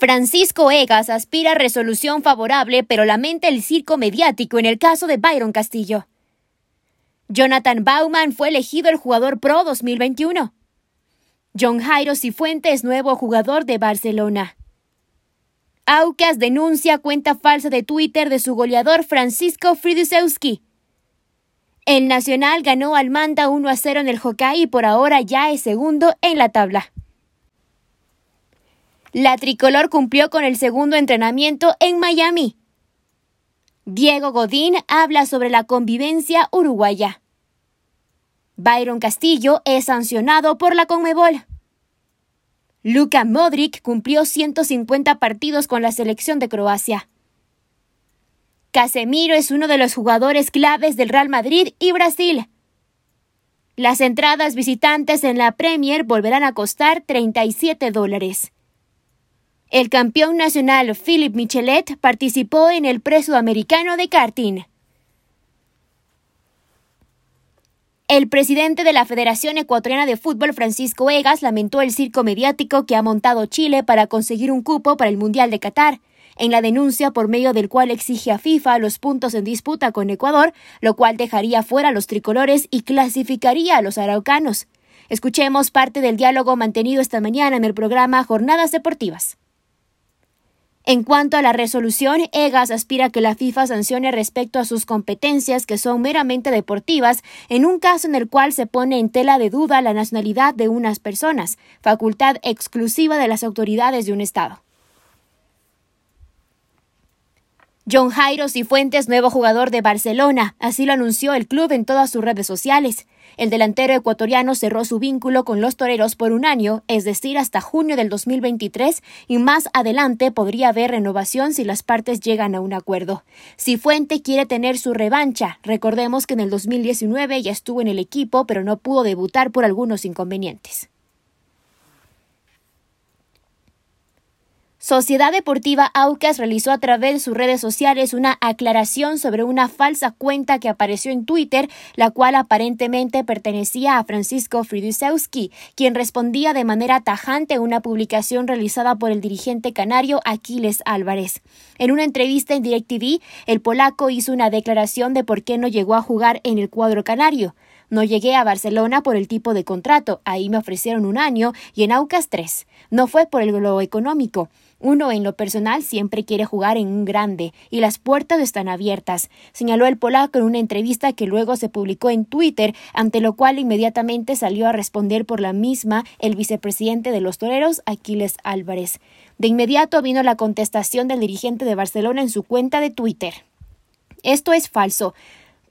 Francisco Egas aspira a resolución favorable, pero lamenta el circo mediático en el caso de Byron Castillo. Jonathan Bauman fue elegido el jugador Pro 2021. John Jairo Cifuentes, nuevo jugador de Barcelona. Aucas denuncia cuenta falsa de Twitter de su goleador Francisco Fridusewski. El Nacional ganó al Manda 1 a 0 en el Hockey y por ahora ya es segundo en la tabla. La tricolor cumplió con el segundo entrenamiento en Miami. Diego Godín habla sobre la convivencia uruguaya. Byron Castillo es sancionado por la Conmebol. Luka Modric cumplió 150 partidos con la selección de Croacia. Casemiro es uno de los jugadores claves del Real Madrid y Brasil. Las entradas visitantes en la Premier volverán a costar 37 dólares. El campeón nacional Philip Michelet participó en el pre-sudamericano de karting. El presidente de la Federación Ecuatoriana de Fútbol, Francisco Egas, lamentó el circo mediático que ha montado Chile para conseguir un cupo para el Mundial de Qatar, en la denuncia por medio del cual exige a FIFA los puntos en disputa con Ecuador, lo cual dejaría fuera a los tricolores y clasificaría a los araucanos. Escuchemos parte del diálogo mantenido esta mañana en el programa Jornadas Deportivas. En cuanto a la resolución, EGAS aspira a que la FIFA sancione respecto a sus competencias que son meramente deportivas en un caso en el cual se pone en tela de duda la nacionalidad de unas personas, facultad exclusiva de las autoridades de un Estado. John Jairo Cifuentes, nuevo jugador de Barcelona, así lo anunció el club en todas sus redes sociales. El delantero ecuatoriano cerró su vínculo con los toreros por un año, es decir, hasta junio del 2023, y más adelante podría haber renovación si las partes llegan a un acuerdo. Cifuente quiere tener su revancha. Recordemos que en el 2019 ya estuvo en el equipo, pero no pudo debutar por algunos inconvenientes. Sociedad Deportiva Aucas realizó a través de sus redes sociales una aclaración sobre una falsa cuenta que apareció en Twitter, la cual aparentemente pertenecía a Francisco Fridusewski, quien respondía de manera tajante una publicación realizada por el dirigente canario Aquiles Álvarez. En una entrevista en DirecTV, el polaco hizo una declaración de por qué no llegó a jugar en el cuadro canario. No llegué a Barcelona por el tipo de contrato, ahí me ofrecieron un año y en Aucas tres. No fue por el lo económico. Uno en lo personal siempre quiere jugar en un grande y las puertas están abiertas, señaló el polaco en una entrevista que luego se publicó en Twitter, ante lo cual inmediatamente salió a responder por la misma el vicepresidente de los toreros, Aquiles Álvarez. De inmediato vino la contestación del dirigente de Barcelona en su cuenta de Twitter. Esto es falso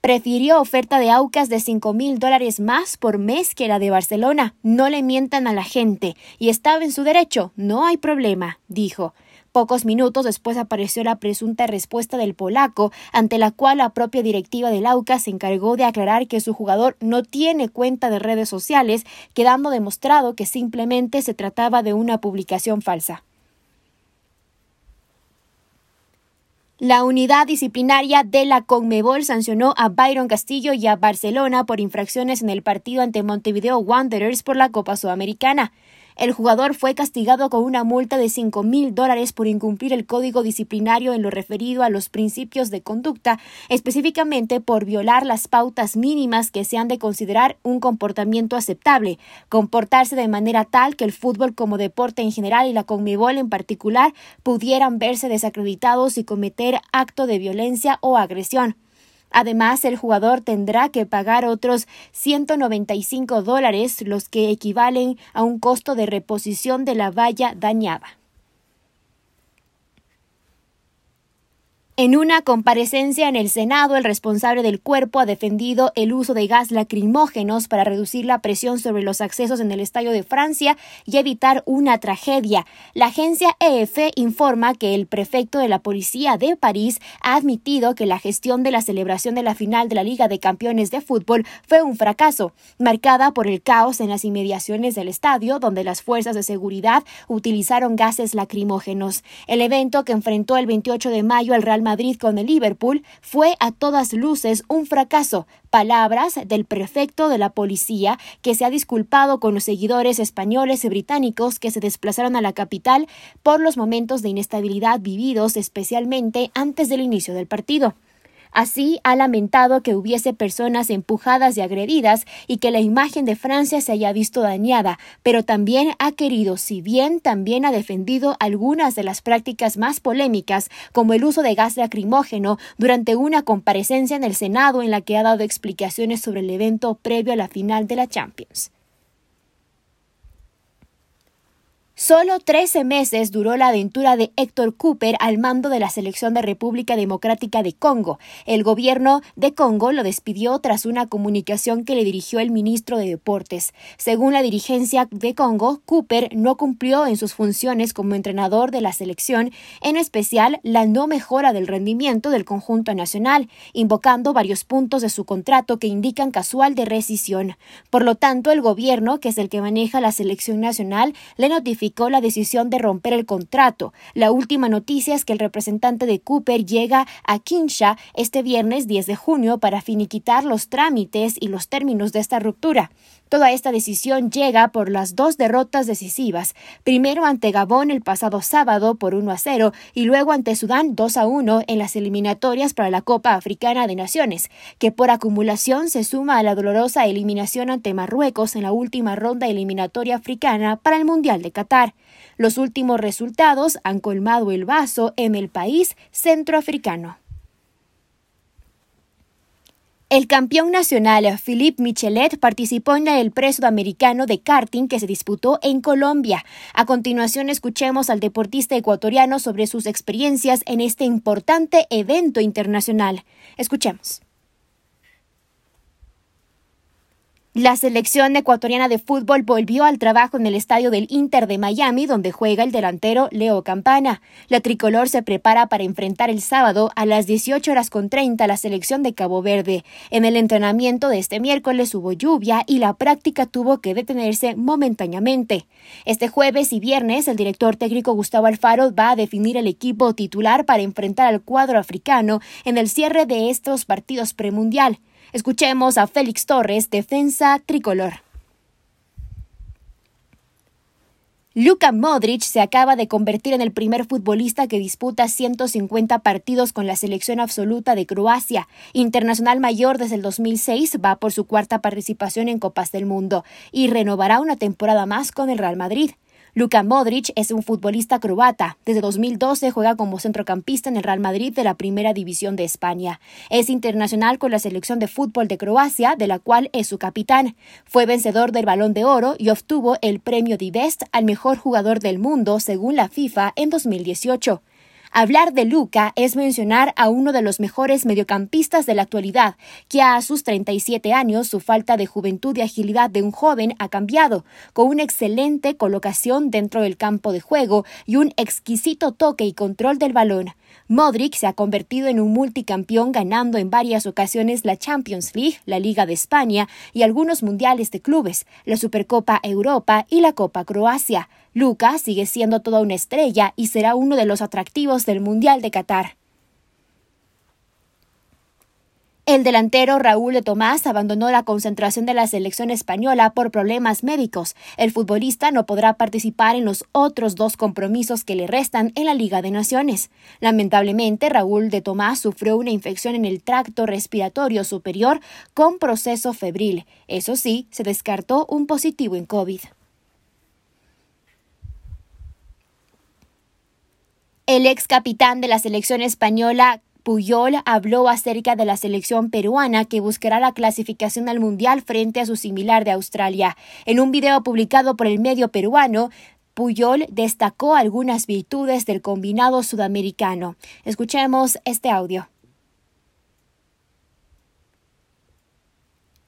prefirió oferta de Aucas de cinco mil dólares más por mes que la de Barcelona. No le mientan a la gente. Y estaba en su derecho. No hay problema, dijo. Pocos minutos después apareció la presunta respuesta del polaco, ante la cual la propia directiva del Aucas se encargó de aclarar que su jugador no tiene cuenta de redes sociales, quedando demostrado que simplemente se trataba de una publicación falsa. La unidad disciplinaria de la Conmebol sancionó a Byron Castillo y a Barcelona por infracciones en el partido ante Montevideo Wanderers por la Copa Sudamericana. El jugador fue castigado con una multa de cinco mil dólares por incumplir el código disciplinario en lo referido a los principios de conducta, específicamente por violar las pautas mínimas que se han de considerar un comportamiento aceptable, comportarse de manera tal que el fútbol como deporte en general y la Conmebol en particular pudieran verse desacreditados y cometer acto de violencia o agresión. Además, el jugador tendrá que pagar otros 195 dólares, los que equivalen a un costo de reposición de la valla dañada. En una comparecencia en el Senado, el responsable del cuerpo ha defendido el uso de gas lacrimógenos para reducir la presión sobre los accesos en el Estadio de Francia y evitar una tragedia. La agencia EF informa que el prefecto de la policía de París ha admitido que la gestión de la celebración de la final de la Liga de Campeones de Fútbol fue un fracaso, marcada por el caos en las inmediaciones del estadio, donde las fuerzas de seguridad utilizaron gases lacrimógenos. El evento que enfrentó el 28 de mayo al Real Madrid con el Liverpool fue a todas luces un fracaso. Palabras del prefecto de la policía que se ha disculpado con los seguidores españoles y británicos que se desplazaron a la capital por los momentos de inestabilidad vividos especialmente antes del inicio del partido. Así ha lamentado que hubiese personas empujadas y agredidas y que la imagen de Francia se haya visto dañada, pero también ha querido, si bien también ha defendido algunas de las prácticas más polémicas, como el uso de gas lacrimógeno durante una comparecencia en el Senado en la que ha dado explicaciones sobre el evento previo a la final de la Champions. Solo 13 meses duró la aventura de Héctor Cooper al mando de la selección de República Democrática de Congo. El gobierno de Congo lo despidió tras una comunicación que le dirigió el ministro de Deportes. Según la dirigencia de Congo, Cooper no cumplió en sus funciones como entrenador de la selección, en especial la no mejora del rendimiento del conjunto nacional, invocando varios puntos de su contrato que indican casual de rescisión. Por lo tanto, el gobierno, que es el que maneja la selección nacional, le notificó la decisión de romper el contrato. La última noticia es que el representante de Cooper llega a Kinsha este viernes 10 de junio para finiquitar los trámites y los términos de esta ruptura. Toda esta decisión llega por las dos derrotas decisivas, primero ante Gabón el pasado sábado por 1 a 0 y luego ante Sudán 2 a 1 en las eliminatorias para la Copa Africana de Naciones, que por acumulación se suma a la dolorosa eliminación ante Marruecos en la última ronda eliminatoria africana para el Mundial de Qatar. Los últimos resultados han colmado el vaso en el país centroafricano. El campeón nacional Philippe Michelet participó en el pre sudamericano de karting que se disputó en Colombia. A continuación escuchemos al deportista ecuatoriano sobre sus experiencias en este importante evento internacional. Escuchemos. La selección ecuatoriana de fútbol volvió al trabajo en el estadio del Inter de Miami, donde juega el delantero Leo Campana. La tricolor se prepara para enfrentar el sábado a las 18 horas con 30 a la selección de Cabo Verde. En el entrenamiento de este miércoles hubo lluvia y la práctica tuvo que detenerse momentáneamente. Este jueves y viernes, el director técnico Gustavo Alfaro va a definir el equipo titular para enfrentar al cuadro africano en el cierre de estos partidos premundial. Escuchemos a Félix Torres, defensa tricolor. Luka Modric se acaba de convertir en el primer futbolista que disputa 150 partidos con la selección absoluta de Croacia. Internacional mayor desde el 2006, va por su cuarta participación en Copas del Mundo y renovará una temporada más con el Real Madrid. Luka Modric es un futbolista croata. Desde 2012 juega como centrocampista en el Real Madrid de la Primera División de España. Es internacional con la selección de fútbol de Croacia, de la cual es su capitán. Fue vencedor del Balón de Oro y obtuvo el premio Divest al mejor jugador del mundo según la FIFA en 2018. Hablar de Luca es mencionar a uno de los mejores mediocampistas de la actualidad, que a sus 37 años su falta de juventud y agilidad de un joven ha cambiado, con una excelente colocación dentro del campo de juego y un exquisito toque y control del balón. Modric se ha convertido en un multicampeón ganando en varias ocasiones la Champions League, la Liga de España y algunos mundiales de clubes, la Supercopa Europa y la Copa Croacia. Luca sigue siendo toda una estrella y será uno de los atractivos del Mundial de Qatar. El delantero Raúl de Tomás abandonó la concentración de la selección española por problemas médicos. El futbolista no podrá participar en los otros dos compromisos que le restan en la Liga de Naciones. Lamentablemente, Raúl de Tomás sufrió una infección en el tracto respiratorio superior con proceso febril. Eso sí, se descartó un positivo en COVID. El ex capitán de la selección española, Puyol habló acerca de la selección peruana que buscará la clasificación al Mundial frente a su similar de Australia. En un video publicado por el medio peruano, Puyol destacó algunas virtudes del combinado sudamericano. Escuchemos este audio.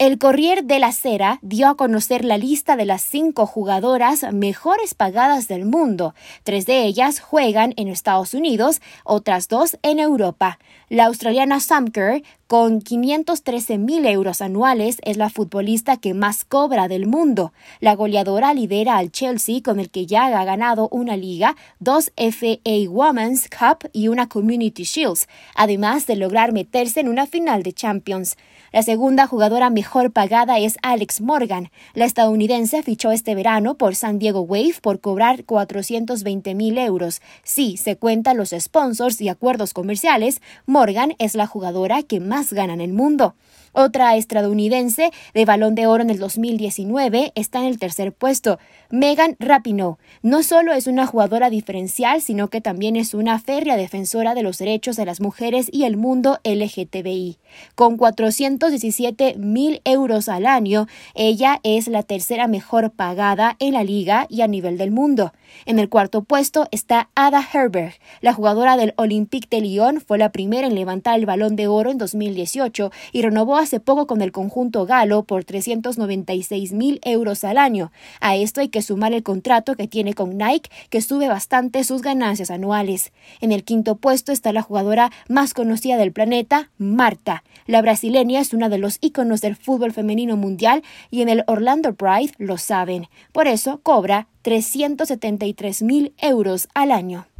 El Corrier de la Cera dio a conocer la lista de las cinco jugadoras mejores pagadas del mundo. Tres de ellas juegan en Estados Unidos, otras dos en Europa. La australiana Sam Kerr Con 513 mil euros anuales, es la futbolista que más cobra del mundo. La goleadora lidera al Chelsea, con el que ya ha ganado una liga, dos FA Women's Cup y una Community Shields, además de lograr meterse en una final de Champions. La segunda jugadora mejor pagada es Alex Morgan. La estadounidense fichó este verano por San Diego Wave por cobrar 420 mil euros. Si se cuentan los sponsors y acuerdos comerciales, Morgan es la jugadora que más gana en el mundo. Otra estadounidense de balón de oro en el 2019 está en el tercer puesto. Megan Rapinoe no solo es una jugadora diferencial, sino que también es una férrea defensora de los derechos de las mujeres y el mundo LGTBI. Con 417 mil euros al año, ella es la tercera mejor pagada en la liga y a nivel del mundo. En el cuarto puesto está Ada Herberg. La jugadora del Olympique de Lyon fue la primera en levantar el balón de oro en 2018 y renovó hace poco con el conjunto galo por 396 mil euros al año. A esto hay que sumar el contrato que tiene con Nike, que sube bastante sus ganancias anuales. En el quinto puesto está la jugadora más conocida del planeta, Marta. La brasileña es una de los íconos del fútbol femenino mundial y en el Orlando Pride lo saben. Por eso cobra 373 mil euros al año.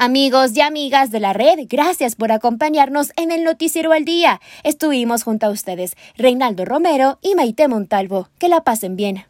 Amigos y amigas de la red, gracias por acompañarnos en el Noticiero al Día. Estuvimos junto a ustedes, Reinaldo Romero y Maite Montalvo. Que la pasen bien.